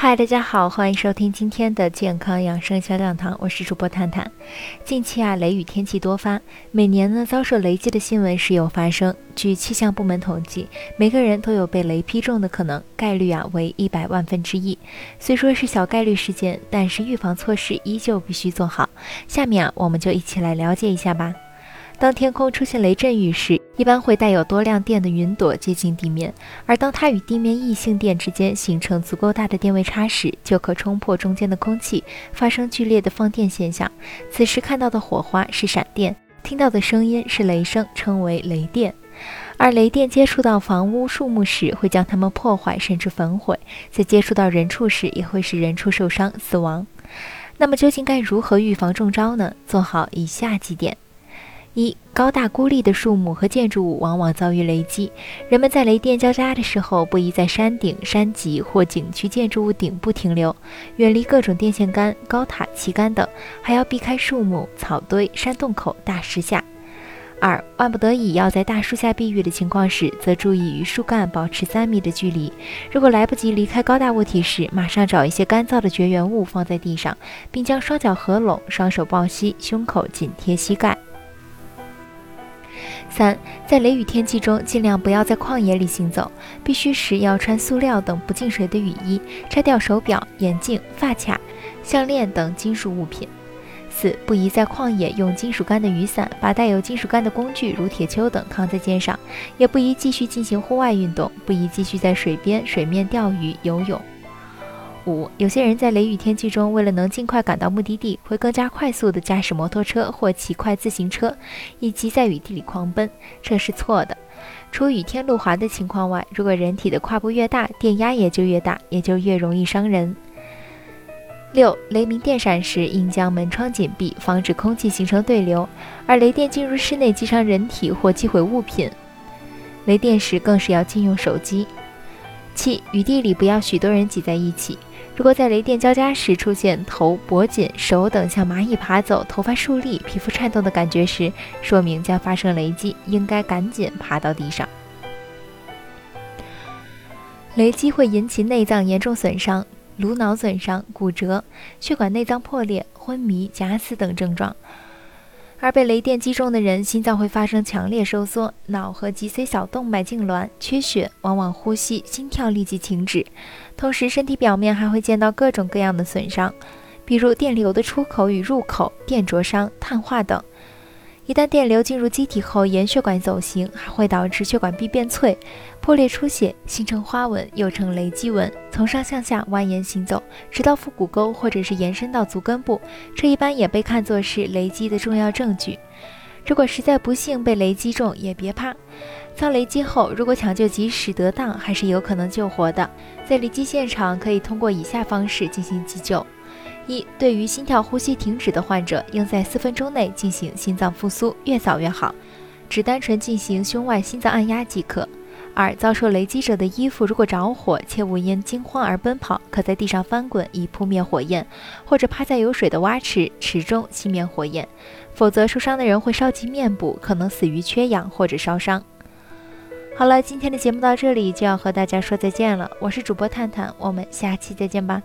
嗨，大家好，欢迎收听今天的健康养生小讲堂，我是主播探探。近期啊，雷雨天气多发，每年呢遭受雷击的新闻时有发生。据气象部门统计，每个人都有被雷劈中的可能，概率啊为一百万分之一。虽说是小概率事件，但是预防措施依旧必须做好。下面啊，我们就一起来了解一下吧。当天空出现雷阵雨时，一般会带有多量电的云朵接近地面，而当它与地面异性电之间形成足够大的电位差时，就可冲破中间的空气，发生剧烈的放电现象。此时看到的火花是闪电，听到的声音是雷声，称为雷电。而雷电接触到房屋、树木时，会将它们破坏甚至焚毁；在接触到人畜时，也会使人畜受伤、死亡。那么究竟该如何预防中招呢？做好以下几点。一高大孤立的树木和建筑物往往遭遇雷击，人们在雷电交加的时候，不宜在山顶、山脊或景区建筑物顶部停留，远离各种电线杆、高塔、旗杆等，还要避开树木、草堆、山洞口、大石下。二万不得已要在大树下避雨的情况时，则注意与树干保持三米的距离。如果来不及离开高大物体时，马上找一些干燥的绝缘物放在地上，并将双脚合拢，双手抱膝，胸口紧贴膝盖。三，在雷雨天气中，尽量不要在旷野里行走。必须时要穿塑料等不进水的雨衣，拆掉手表、眼镜、发卡、项链等金属物品。四，不宜在旷野用金属杆的雨伞，把带有金属杆的工具如铁锹等扛在肩上。也不宜继续进行户外运动，不宜继续在水边、水面钓鱼、游泳。五，有些人在雷雨天气中，为了能尽快赶到目的地，会更加快速地驾驶摩托车或骑快自行车，以及在雨地里狂奔，这是错的。除雨天路滑的情况外，如果人体的跨步越大，电压也就越大，也就越容易伤人。六，雷鸣电闪时，应将门窗紧闭，防止空气形成对流，而雷电进入室内击伤人体或击毁物品。雷电时更是要禁用手机。七，雨地里不要许多人挤在一起。如果在雷电交加时出现头、脖颈、手等像蚂蚁爬走、头发竖立、皮肤颤动的感觉时，说明将发生雷击，应该赶紧爬到地上。雷击会引起内脏严重损伤、颅脑损伤、骨折、血管内脏破裂、昏迷、假死等症状。而被雷电击中的人，心脏会发生强烈收缩，脑和脊髓小动脉痉挛、缺血，往往呼吸、心跳立即停止。同时，身体表面还会见到各种各样的损伤，比如电流的出口与入口、电灼伤、碳化等。一旦电流进入机体后，沿血管走行，还会导致血管壁变脆、破裂、出血，形成花纹，又称雷击纹，从上向下蜿蜒行走，直到腹股沟或者是延伸到足根部。这一般也被看作是雷击的重要证据。如果实在不幸被雷击中，也别怕。遭雷击后，如果抢救及时得当，还是有可能救活的。在雷击现场，可以通过以下方式进行急救。一、对于心跳、呼吸停止的患者，应在四分钟内进行心脏复苏，越早越好，只单纯进行胸外心脏按压即可。二、遭受雷击者的衣服如果着火，切勿因惊慌而奔跑，可在地上翻滚以扑灭火焰，或者趴在有水的洼池池中熄灭火焰，否则受伤的人会烧及面部，可能死于缺氧或者烧伤。好了，今天的节目到这里就要和大家说再见了，我是主播探探，我们下期再见吧。